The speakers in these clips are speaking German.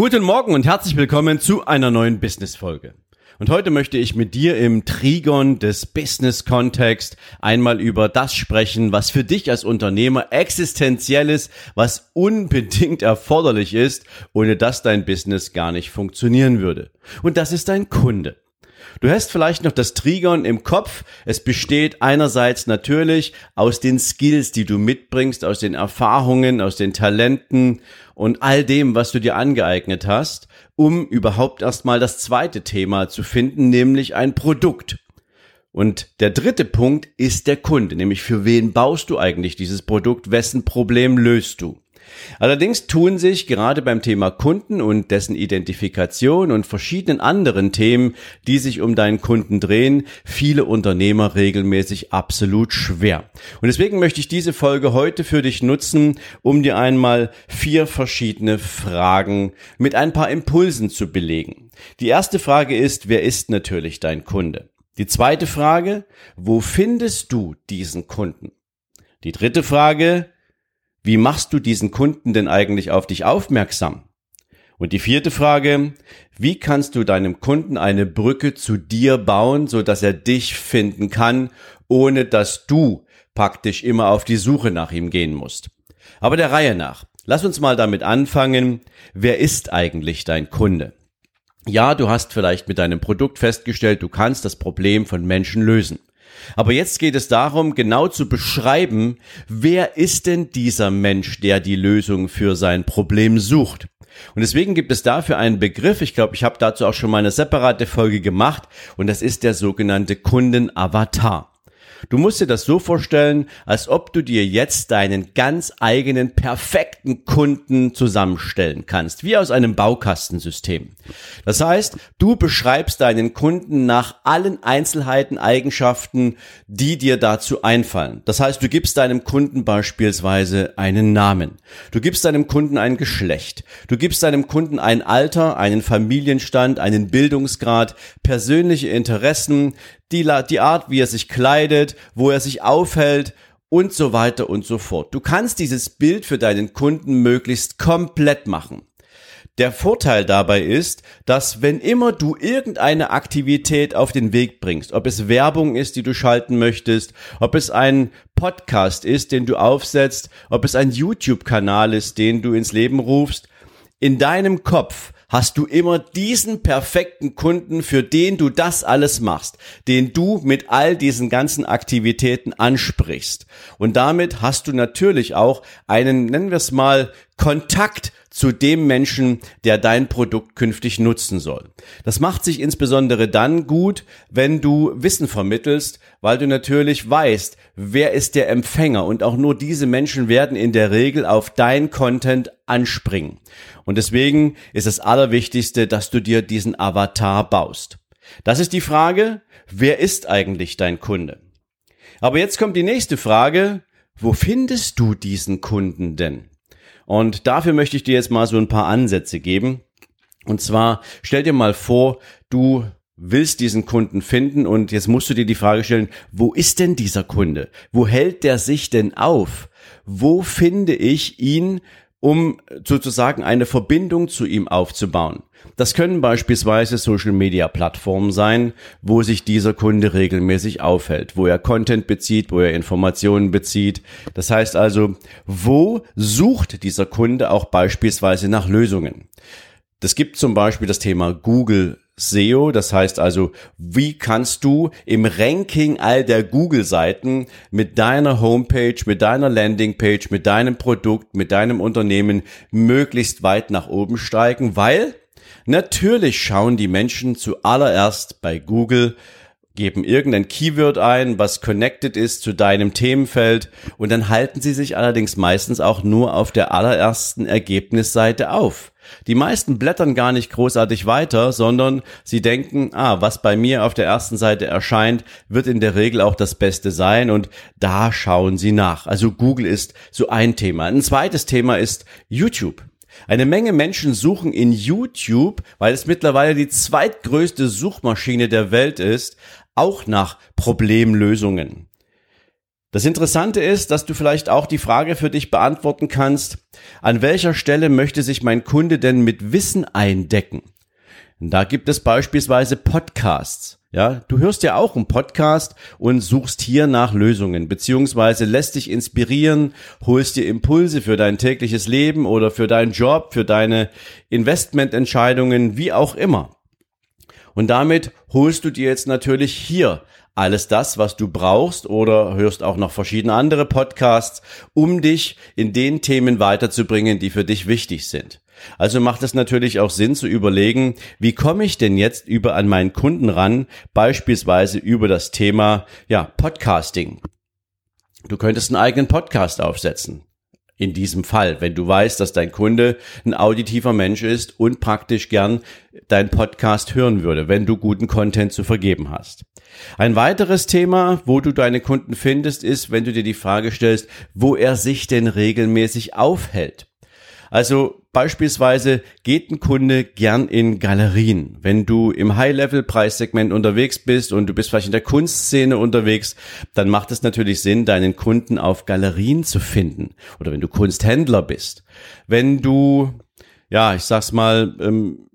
Guten Morgen und herzlich willkommen zu einer neuen Business-Folge. Und heute möchte ich mit dir im Trigon des Business-Kontext einmal über das sprechen, was für dich als Unternehmer existenziell ist, was unbedingt erforderlich ist, ohne dass dein Business gar nicht funktionieren würde. Und das ist dein Kunde. Du hast vielleicht noch das Trigon im Kopf. Es besteht einerseits natürlich aus den Skills, die du mitbringst, aus den Erfahrungen, aus den Talenten und all dem, was du dir angeeignet hast, um überhaupt erstmal das zweite Thema zu finden, nämlich ein Produkt. Und der dritte Punkt ist der Kunde, nämlich für wen baust du eigentlich dieses Produkt, wessen Problem löst du. Allerdings tun sich gerade beim Thema Kunden und dessen Identifikation und verschiedenen anderen Themen, die sich um deinen Kunden drehen, viele Unternehmer regelmäßig absolut schwer. Und deswegen möchte ich diese Folge heute für dich nutzen, um dir einmal vier verschiedene Fragen mit ein paar Impulsen zu belegen. Die erste Frage ist, wer ist natürlich dein Kunde? Die zweite Frage, wo findest du diesen Kunden? Die dritte Frage, wie machst du diesen Kunden denn eigentlich auf dich aufmerksam? Und die vierte Frage, wie kannst du deinem Kunden eine Brücke zu dir bauen, so dass er dich finden kann, ohne dass du praktisch immer auf die Suche nach ihm gehen musst? Aber der Reihe nach. Lass uns mal damit anfangen. Wer ist eigentlich dein Kunde? Ja, du hast vielleicht mit deinem Produkt festgestellt, du kannst das Problem von Menschen lösen. Aber jetzt geht es darum, genau zu beschreiben, wer ist denn dieser Mensch, der die Lösung für sein Problem sucht. Und deswegen gibt es dafür einen Begriff, ich glaube, ich habe dazu auch schon mal eine separate Folge gemacht, und das ist der sogenannte Kundenavatar. Du musst dir das so vorstellen, als ob du dir jetzt deinen ganz eigenen perfekten Kunden zusammenstellen kannst, wie aus einem Baukastensystem. Das heißt, du beschreibst deinen Kunden nach allen Einzelheiten, Eigenschaften, die dir dazu einfallen. Das heißt, du gibst deinem Kunden beispielsweise einen Namen. Du gibst deinem Kunden ein Geschlecht. Du gibst deinem Kunden ein Alter, einen Familienstand, einen Bildungsgrad, persönliche Interessen, die, die Art, wie er sich kleidet, wo er sich aufhält und so weiter und so fort. Du kannst dieses Bild für deinen Kunden möglichst komplett machen. Der Vorteil dabei ist, dass wenn immer du irgendeine Aktivität auf den Weg bringst, ob es Werbung ist, die du schalten möchtest, ob es ein Podcast ist, den du aufsetzt, ob es ein YouTube-Kanal ist, den du ins Leben rufst, in deinem Kopf hast du immer diesen perfekten Kunden, für den du das alles machst, den du mit all diesen ganzen Aktivitäten ansprichst. Und damit hast du natürlich auch einen, nennen wir es mal, Kontakt zu dem Menschen, der dein Produkt künftig nutzen soll. Das macht sich insbesondere dann gut, wenn du Wissen vermittelst, weil du natürlich weißt, wer ist der Empfänger und auch nur diese Menschen werden in der Regel auf dein Content anspringen. Und deswegen ist das Allerwichtigste, dass du dir diesen Avatar baust. Das ist die Frage, wer ist eigentlich dein Kunde? Aber jetzt kommt die nächste Frage, wo findest du diesen Kunden denn? Und dafür möchte ich dir jetzt mal so ein paar Ansätze geben. Und zwar stell dir mal vor, du willst diesen Kunden finden und jetzt musst du dir die Frage stellen, wo ist denn dieser Kunde? Wo hält der sich denn auf? Wo finde ich ihn, um sozusagen eine Verbindung zu ihm aufzubauen? Das können beispielsweise Social-Media-Plattformen sein, wo sich dieser Kunde regelmäßig aufhält, wo er Content bezieht, wo er Informationen bezieht. Das heißt also, wo sucht dieser Kunde auch beispielsweise nach Lösungen? Das gibt zum Beispiel das Thema Google SEO, das heißt also, wie kannst du im Ranking all der Google-Seiten mit deiner Homepage, mit deiner Landingpage, mit deinem Produkt, mit deinem Unternehmen möglichst weit nach oben steigen, weil Natürlich schauen die Menschen zuallererst bei Google, geben irgendein Keyword ein, was connected ist zu deinem Themenfeld und dann halten sie sich allerdings meistens auch nur auf der allerersten Ergebnisseite auf. Die meisten blättern gar nicht großartig weiter, sondern sie denken, ah, was bei mir auf der ersten Seite erscheint, wird in der Regel auch das Beste sein und da schauen sie nach. Also Google ist so ein Thema. Ein zweites Thema ist YouTube. Eine Menge Menschen suchen in YouTube, weil es mittlerweile die zweitgrößte Suchmaschine der Welt ist, auch nach Problemlösungen. Das Interessante ist, dass du vielleicht auch die Frage für dich beantworten kannst, an welcher Stelle möchte sich mein Kunde denn mit Wissen eindecken? Da gibt es beispielsweise Podcasts. Ja, du hörst ja auch einen Podcast und suchst hier nach Lösungen, beziehungsweise lässt dich inspirieren, holst dir Impulse für dein tägliches Leben oder für deinen Job, für deine Investmententscheidungen, wie auch immer. Und damit holst du dir jetzt natürlich hier alles das, was du brauchst oder hörst auch noch verschiedene andere Podcasts, um dich in den Themen weiterzubringen, die für dich wichtig sind. Also macht es natürlich auch Sinn zu überlegen, wie komme ich denn jetzt über an meinen Kunden ran, beispielsweise über das Thema, ja, Podcasting. Du könntest einen eigenen Podcast aufsetzen in diesem Fall, wenn du weißt, dass dein Kunde ein auditiver Mensch ist und praktisch gern dein Podcast hören würde, wenn du guten Content zu vergeben hast. Ein weiteres Thema, wo du deine Kunden findest, ist, wenn du dir die Frage stellst, wo er sich denn regelmäßig aufhält. Also beispielsweise geht ein Kunde gern in Galerien. Wenn du im High-Level-Preissegment unterwegs bist und du bist vielleicht in der Kunstszene unterwegs, dann macht es natürlich Sinn, deinen Kunden auf Galerien zu finden. Oder wenn du Kunsthändler bist. Wenn du, ja, ich sag's mal, ähm,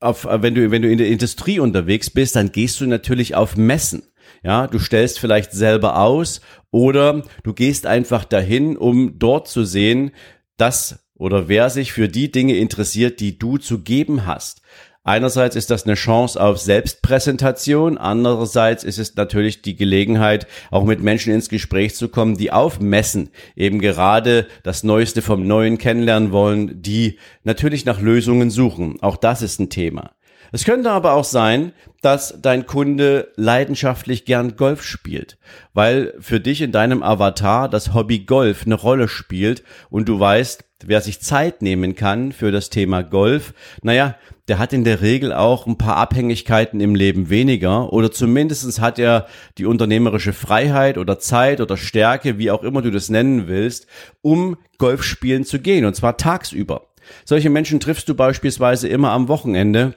auf, wenn du, wenn du in der Industrie unterwegs bist, dann gehst du natürlich auf Messen. Ja, du stellst vielleicht selber aus oder du gehst einfach dahin, um dort zu sehen, dass oder wer sich für die Dinge interessiert, die du zu geben hast. Einerseits ist das eine Chance auf Selbstpräsentation, andererseits ist es natürlich die Gelegenheit, auch mit Menschen ins Gespräch zu kommen, die auf Messen eben gerade das Neueste vom Neuen kennenlernen wollen, die natürlich nach Lösungen suchen. Auch das ist ein Thema. Es könnte aber auch sein, dass dein Kunde leidenschaftlich gern Golf spielt, weil für dich in deinem Avatar das Hobby Golf eine Rolle spielt und du weißt, wer sich Zeit nehmen kann für das Thema Golf, naja, der hat in der Regel auch ein paar Abhängigkeiten im Leben weniger oder zumindestens hat er die unternehmerische Freiheit oder Zeit oder Stärke, wie auch immer du das nennen willst, um Golf spielen zu gehen und zwar tagsüber. Solche Menschen triffst du beispielsweise immer am Wochenende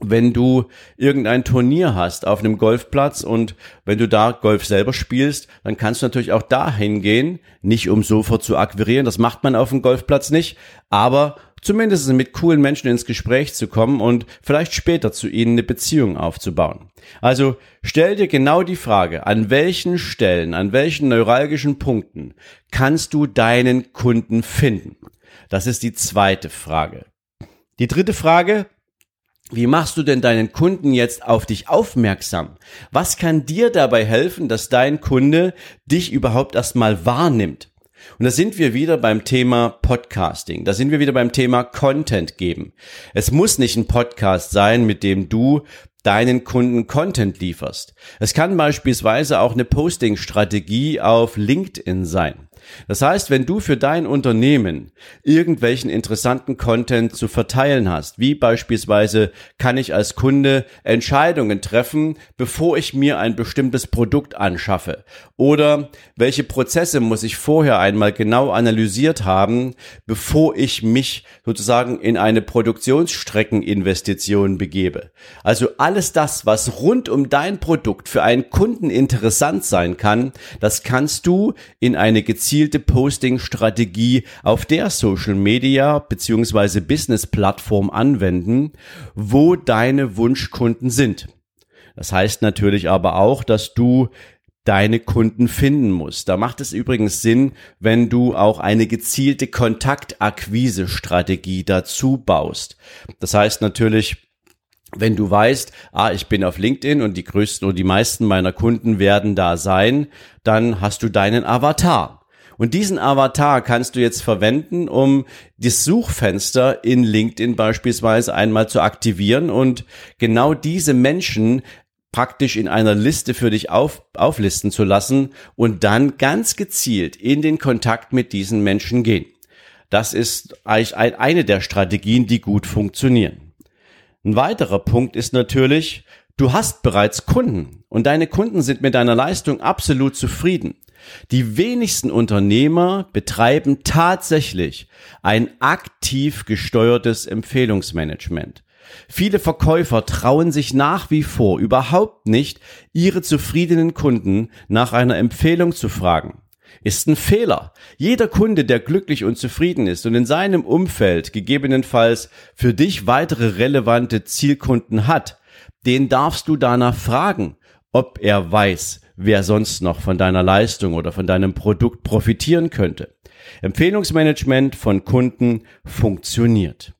wenn du irgendein Turnier hast auf einem Golfplatz und wenn du da Golf selber spielst, dann kannst du natürlich auch da hingehen, nicht um sofort zu akquirieren, das macht man auf dem Golfplatz nicht, aber zumindest mit coolen Menschen ins Gespräch zu kommen und vielleicht später zu ihnen eine Beziehung aufzubauen. Also stell dir genau die Frage, an welchen Stellen, an welchen neuralgischen Punkten kannst du deinen Kunden finden? Das ist die zweite Frage. Die dritte Frage, wie machst du denn deinen Kunden jetzt auf dich aufmerksam? Was kann dir dabei helfen, dass dein Kunde dich überhaupt erstmal wahrnimmt? Und da sind wir wieder beim Thema Podcasting. Da sind wir wieder beim Thema Content geben. Es muss nicht ein Podcast sein, mit dem du deinen Kunden Content lieferst. Es kann beispielsweise auch eine Posting-Strategie auf LinkedIn sein. Das heißt, wenn du für dein Unternehmen irgendwelchen interessanten Content zu verteilen hast, wie beispielsweise kann ich als Kunde Entscheidungen treffen, bevor ich mir ein bestimmtes Produkt anschaffe oder welche Prozesse muss ich vorher einmal genau analysiert haben, bevor ich mich sozusagen in eine Produktionsstreckeninvestition begebe. Also alles das, was rund um dein Produkt für einen Kunden interessant sein kann, das kannst du in eine gezielte gezielte Posting-Strategie auf der Social Media beziehungsweise Business-Plattform anwenden, wo deine Wunschkunden sind. Das heißt natürlich aber auch, dass du deine Kunden finden musst. Da macht es übrigens Sinn, wenn du auch eine gezielte Kontaktakquise-Strategie dazu baust. Das heißt natürlich, wenn du weißt, ah, ich bin auf LinkedIn und die größten und die meisten meiner Kunden werden da sein, dann hast du deinen Avatar. Und diesen Avatar kannst du jetzt verwenden, um das Suchfenster in LinkedIn beispielsweise einmal zu aktivieren und genau diese Menschen praktisch in einer Liste für dich auf, auflisten zu lassen und dann ganz gezielt in den Kontakt mit diesen Menschen gehen. Das ist eigentlich eine der Strategien, die gut funktionieren. Ein weiterer Punkt ist natürlich, du hast bereits Kunden und deine Kunden sind mit deiner Leistung absolut zufrieden. Die wenigsten Unternehmer betreiben tatsächlich ein aktiv gesteuertes Empfehlungsmanagement. Viele Verkäufer trauen sich nach wie vor überhaupt nicht, ihre zufriedenen Kunden nach einer Empfehlung zu fragen. Ist ein Fehler. Jeder Kunde, der glücklich und zufrieden ist und in seinem Umfeld gegebenenfalls für dich weitere relevante Zielkunden hat, den darfst du danach fragen, ob er weiß, wer sonst noch von deiner Leistung oder von deinem Produkt profitieren könnte. Empfehlungsmanagement von Kunden funktioniert.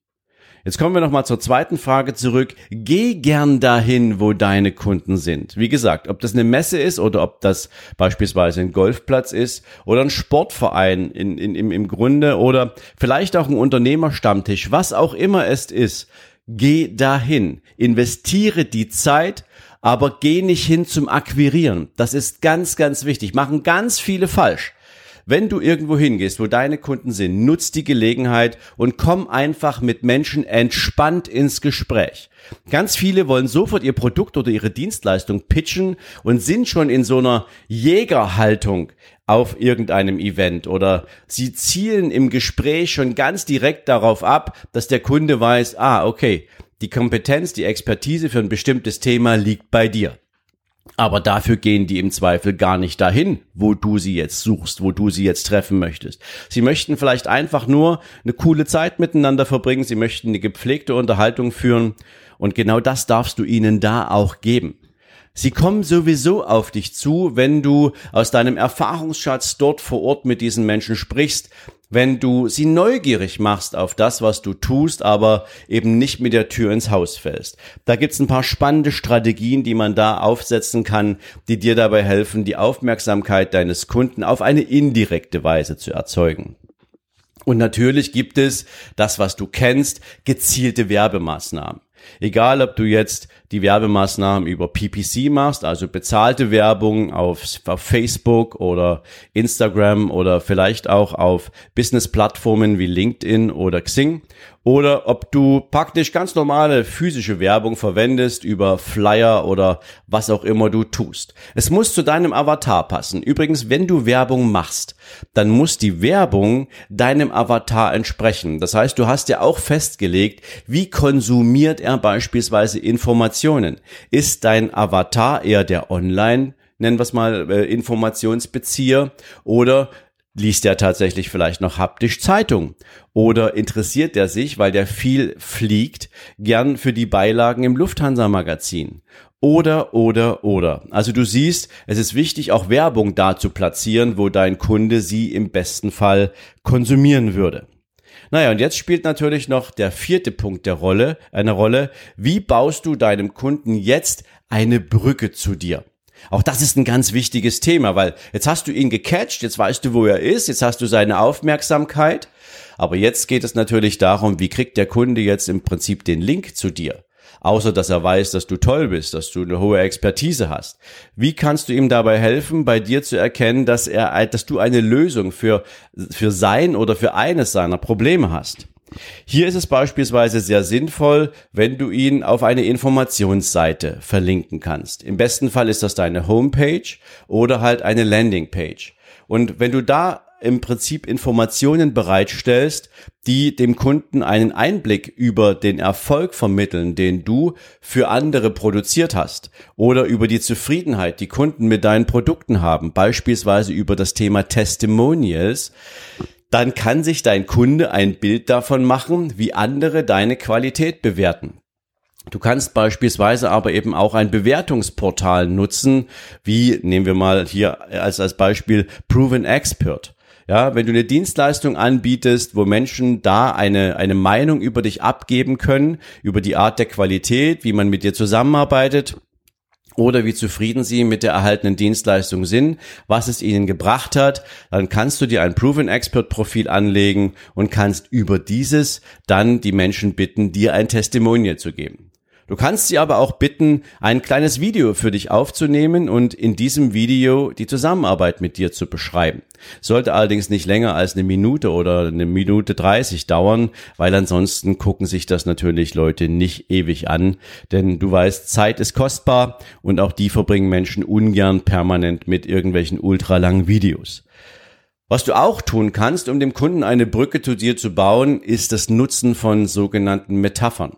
Jetzt kommen wir nochmal zur zweiten Frage zurück. Geh gern dahin, wo deine Kunden sind. Wie gesagt, ob das eine Messe ist oder ob das beispielsweise ein Golfplatz ist oder ein Sportverein in, in, im, im Grunde oder vielleicht auch ein Unternehmerstammtisch, was auch immer es ist. Geh dahin, investiere die Zeit, aber geh nicht hin zum Akquirieren. Das ist ganz, ganz wichtig. Machen ganz viele falsch. Wenn du irgendwo hingehst, wo deine Kunden sind, nutz die Gelegenheit und komm einfach mit Menschen entspannt ins Gespräch. Ganz viele wollen sofort ihr Produkt oder ihre Dienstleistung pitchen und sind schon in so einer Jägerhaltung auf irgendeinem Event oder sie zielen im Gespräch schon ganz direkt darauf ab, dass der Kunde weiß, ah, okay, die Kompetenz, die Expertise für ein bestimmtes Thema liegt bei dir. Aber dafür gehen die im Zweifel gar nicht dahin, wo du sie jetzt suchst, wo du sie jetzt treffen möchtest. Sie möchten vielleicht einfach nur eine coole Zeit miteinander verbringen, sie möchten eine gepflegte Unterhaltung führen und genau das darfst du ihnen da auch geben. Sie kommen sowieso auf dich zu, wenn du aus deinem Erfahrungsschatz dort vor Ort mit diesen Menschen sprichst, wenn du sie neugierig machst auf das, was du tust, aber eben nicht mit der Tür ins Haus fällst. Da gibt's ein paar spannende Strategien, die man da aufsetzen kann, die dir dabei helfen, die Aufmerksamkeit deines Kunden auf eine indirekte Weise zu erzeugen. Und natürlich gibt es das, was du kennst, gezielte Werbemaßnahmen. Egal, ob du jetzt die Werbemaßnahmen über PPC machst, also bezahlte Werbung auf, Facebook oder Instagram oder vielleicht auch auf Business-Plattformen wie LinkedIn oder Xing oder ob du praktisch ganz normale physische Werbung verwendest über Flyer oder was auch immer du tust. Es muss zu deinem Avatar passen. Übrigens, wenn du Werbung machst, dann muss die Werbung deinem Avatar entsprechen. Das heißt, du hast ja auch festgelegt, wie konsumiert er beispielsweise Informationen. Ist dein Avatar eher der Online nennen wir es mal, äh, Informationsbezieher oder liest er tatsächlich vielleicht noch haptisch Zeitung oder interessiert er sich, weil der viel fliegt, gern für die Beilagen im Lufthansa Magazin. Oder, oder, oder. Also du siehst, es ist wichtig, auch Werbung da zu platzieren, wo dein Kunde sie im besten Fall konsumieren würde. Naja, und jetzt spielt natürlich noch der vierte Punkt der Rolle, eine Rolle. Wie baust du deinem Kunden jetzt eine Brücke zu dir? Auch das ist ein ganz wichtiges Thema, weil jetzt hast du ihn gecatcht, jetzt weißt du, wo er ist, jetzt hast du seine Aufmerksamkeit. Aber jetzt geht es natürlich darum, wie kriegt der Kunde jetzt im Prinzip den Link zu dir? Außer dass er weiß, dass du toll bist, dass du eine hohe Expertise hast. Wie kannst du ihm dabei helfen, bei dir zu erkennen, dass er, dass du eine Lösung für, für sein oder für eines seiner Probleme hast? Hier ist es beispielsweise sehr sinnvoll, wenn du ihn auf eine Informationsseite verlinken kannst. Im besten Fall ist das deine Homepage oder halt eine Landingpage. Und wenn du da im Prinzip Informationen bereitstellst, die dem Kunden einen Einblick über den Erfolg vermitteln, den du für andere produziert hast oder über die Zufriedenheit, die Kunden mit deinen Produkten haben, beispielsweise über das Thema Testimonials, dann kann sich dein Kunde ein Bild davon machen, wie andere deine Qualität bewerten. Du kannst beispielsweise aber eben auch ein Bewertungsportal nutzen, wie nehmen wir mal hier als, als Beispiel Proven Expert. Ja, wenn du eine Dienstleistung anbietest, wo Menschen da eine, eine Meinung über dich abgeben können, über die Art der Qualität, wie man mit dir zusammenarbeitet, oder wie zufrieden sie mit der erhaltenen Dienstleistung sind, was es ihnen gebracht hat, dann kannst du dir ein Proven Expert Profil anlegen und kannst über dieses dann die Menschen bitten, dir ein Testimonial zu geben. Du kannst sie aber auch bitten, ein kleines Video für dich aufzunehmen und in diesem Video die Zusammenarbeit mit dir zu beschreiben. Sollte allerdings nicht länger als eine Minute oder eine Minute 30 dauern, weil ansonsten gucken sich das natürlich Leute nicht ewig an, denn du weißt, Zeit ist kostbar und auch die verbringen Menschen ungern permanent mit irgendwelchen ultralangen Videos. Was du auch tun kannst, um dem Kunden eine Brücke zu dir zu bauen, ist das Nutzen von sogenannten Metaphern.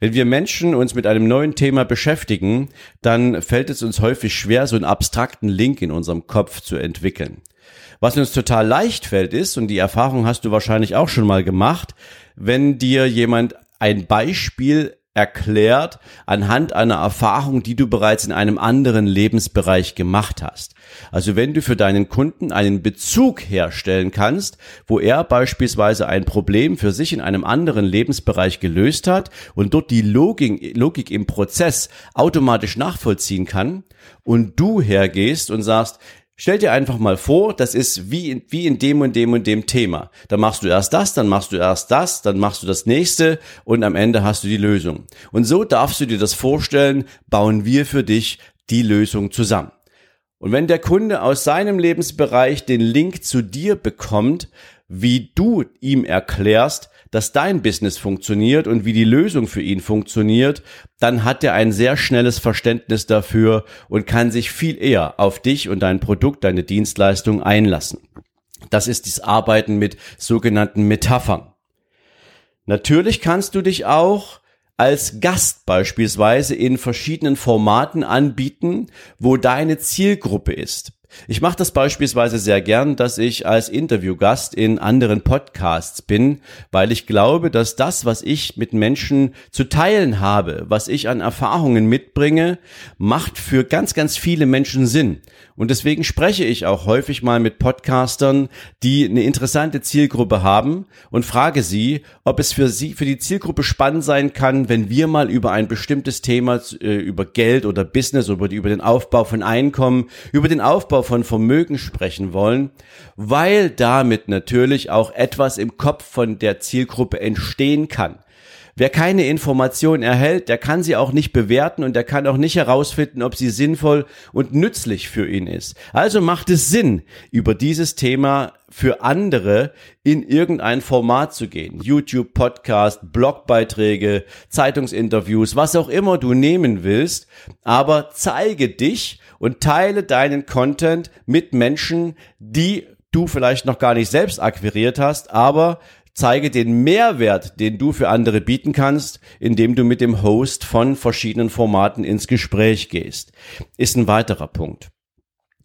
Wenn wir Menschen uns mit einem neuen Thema beschäftigen, dann fällt es uns häufig schwer, so einen abstrakten Link in unserem Kopf zu entwickeln. Was uns total leicht fällt ist, und die Erfahrung hast du wahrscheinlich auch schon mal gemacht, wenn dir jemand ein Beispiel erklärt anhand einer Erfahrung, die du bereits in einem anderen Lebensbereich gemacht hast. Also wenn du für deinen Kunden einen Bezug herstellen kannst, wo er beispielsweise ein Problem für sich in einem anderen Lebensbereich gelöst hat und dort die Logik, Logik im Prozess automatisch nachvollziehen kann und du hergehst und sagst, Stell dir einfach mal vor, das ist wie in, wie in dem und dem und dem Thema. Da machst du erst das, dann machst du erst das, dann machst du das nächste und am Ende hast du die Lösung. Und so darfst du dir das vorstellen, bauen wir für dich die Lösung zusammen. Und wenn der Kunde aus seinem Lebensbereich den Link zu dir bekommt, wie du ihm erklärst, dass dein Business funktioniert und wie die Lösung für ihn funktioniert, dann hat er ein sehr schnelles Verständnis dafür und kann sich viel eher auf dich und dein Produkt, deine Dienstleistung einlassen. Das ist das Arbeiten mit sogenannten Metaphern. Natürlich kannst du dich auch als Gast beispielsweise in verschiedenen Formaten anbieten, wo deine Zielgruppe ist. Ich mache das beispielsweise sehr gern, dass ich als Interviewgast in anderen Podcasts bin, weil ich glaube, dass das, was ich mit Menschen zu teilen habe, was ich an Erfahrungen mitbringe, macht für ganz, ganz viele Menschen Sinn. Und deswegen spreche ich auch häufig mal mit Podcastern, die eine interessante Zielgruppe haben und frage sie, ob es für sie, für die Zielgruppe spannend sein kann, wenn wir mal über ein bestimmtes Thema, äh, über Geld oder Business, über, über den Aufbau von Einkommen, über den Aufbau von Vermögen sprechen wollen, weil damit natürlich auch etwas im Kopf von der Zielgruppe entstehen kann. Wer keine Information erhält, der kann sie auch nicht bewerten und der kann auch nicht herausfinden, ob sie sinnvoll und nützlich für ihn ist. Also macht es Sinn, über dieses Thema für andere in irgendein Format zu gehen. YouTube, Podcast, Blogbeiträge, Zeitungsinterviews, was auch immer du nehmen willst. Aber zeige dich und teile deinen Content mit Menschen, die du vielleicht noch gar nicht selbst akquiriert hast, aber zeige den Mehrwert, den du für andere bieten kannst, indem du mit dem Host von verschiedenen Formaten ins Gespräch gehst. Ist ein weiterer Punkt.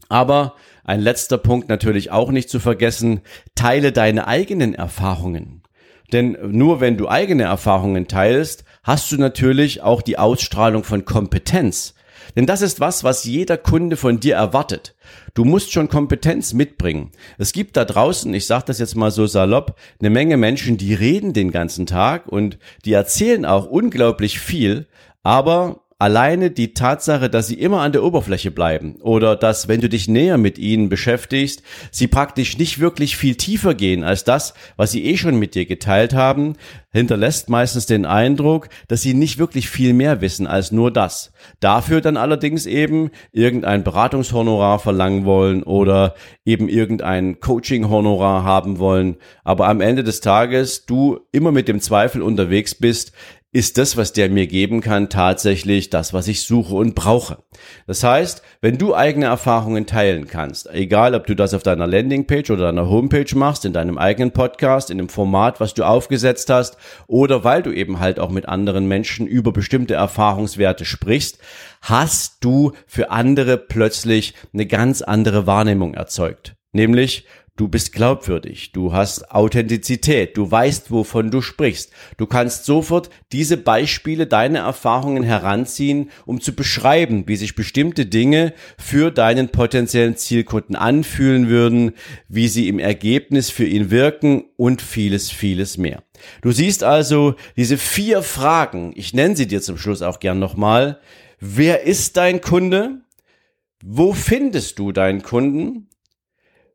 Aber ein letzter Punkt natürlich auch nicht zu vergessen, teile deine eigenen Erfahrungen. Denn nur wenn du eigene Erfahrungen teilst, hast du natürlich auch die Ausstrahlung von Kompetenz. Denn das ist was, was jeder Kunde von dir erwartet. Du musst schon Kompetenz mitbringen. Es gibt da draußen, ich sage das jetzt mal so salopp, eine Menge Menschen, die reden den ganzen Tag und die erzählen auch unglaublich viel, aber alleine die Tatsache, dass sie immer an der Oberfläche bleiben oder dass, wenn du dich näher mit ihnen beschäftigst, sie praktisch nicht wirklich viel tiefer gehen als das, was sie eh schon mit dir geteilt haben, hinterlässt meistens den Eindruck, dass sie nicht wirklich viel mehr wissen als nur das. Dafür dann allerdings eben irgendein Beratungshonorar verlangen wollen oder eben irgendein Coaching-Honorar haben wollen, aber am Ende des Tages du immer mit dem Zweifel unterwegs bist, ist das, was der mir geben kann, tatsächlich das, was ich suche und brauche. Das heißt, wenn du eigene Erfahrungen teilen kannst, egal ob du das auf deiner Landingpage oder deiner Homepage machst, in deinem eigenen Podcast, in dem Format, was du aufgesetzt hast, oder weil du eben halt auch mit anderen Menschen über bestimmte Erfahrungswerte sprichst, hast du für andere plötzlich eine ganz andere Wahrnehmung erzeugt. Nämlich, Du bist glaubwürdig, du hast Authentizität, du weißt, wovon du sprichst. Du kannst sofort diese Beispiele, deine Erfahrungen heranziehen, um zu beschreiben, wie sich bestimmte Dinge für deinen potenziellen Zielkunden anfühlen würden, wie sie im Ergebnis für ihn wirken und vieles, vieles mehr. Du siehst also diese vier Fragen, ich nenne sie dir zum Schluss auch gern nochmal. Wer ist dein Kunde? Wo findest du deinen Kunden?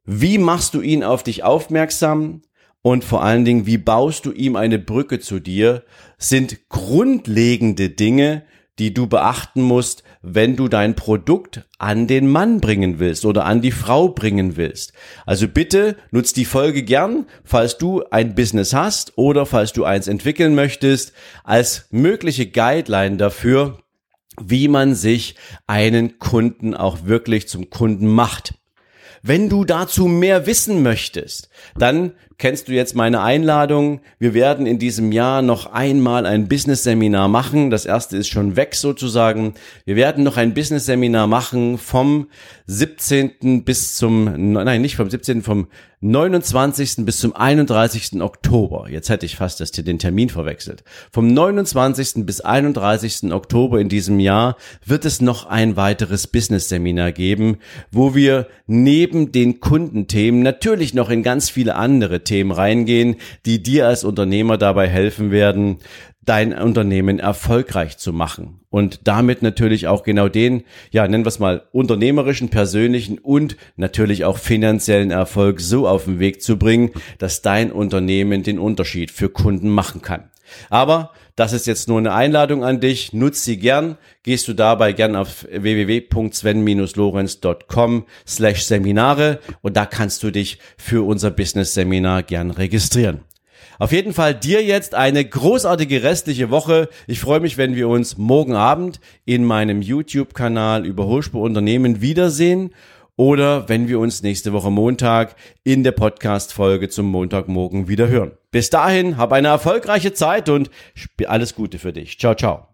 Wie machst du ihn auf dich aufmerksam? und vor allen Dingen, wie baust du ihm eine Brücke zu dir, sind grundlegende Dinge, die du beachten musst, wenn du dein Produkt an den Mann bringen willst oder an die Frau bringen willst. Also bitte nutz die Folge gern, falls du ein Business hast oder falls du eins entwickeln möchtest, als mögliche Guideline dafür, wie man sich einen Kunden auch wirklich zum Kunden macht. Wenn du dazu mehr wissen möchtest, dann kennst du jetzt meine Einladung. Wir werden in diesem Jahr noch einmal ein Business-Seminar machen. Das erste ist schon weg sozusagen. Wir werden noch ein Business-Seminar machen vom 17. bis zum, nein, nicht vom 17., vom 29. bis zum 31. Oktober. Jetzt hätte ich fast das, den Termin verwechselt. Vom 29. bis 31. Oktober in diesem Jahr wird es noch ein weiteres Business-Seminar geben, wo wir neben den Kundenthemen natürlich noch in ganz viele andere Themen reingehen, die dir als Unternehmer dabei helfen werden, dein Unternehmen erfolgreich zu machen und damit natürlich auch genau den, ja, nennen wir es mal, unternehmerischen, persönlichen und natürlich auch finanziellen Erfolg so auf den Weg zu bringen, dass dein Unternehmen den Unterschied für Kunden machen kann. Aber das ist jetzt nur eine Einladung an dich. Nutz sie gern. Gehst du dabei gern auf www.sven-lorenz.com slash Seminare und da kannst du dich für unser Business Seminar gern registrieren. Auf jeden Fall dir jetzt eine großartige restliche Woche. Ich freue mich, wenn wir uns morgen Abend in meinem YouTube-Kanal über Hochspur Unternehmen wiedersehen oder wenn wir uns nächste Woche Montag in der Podcast-Folge zum Montagmorgen wieder hören. Bis dahin, hab eine erfolgreiche Zeit und alles Gute für dich. Ciao, ciao.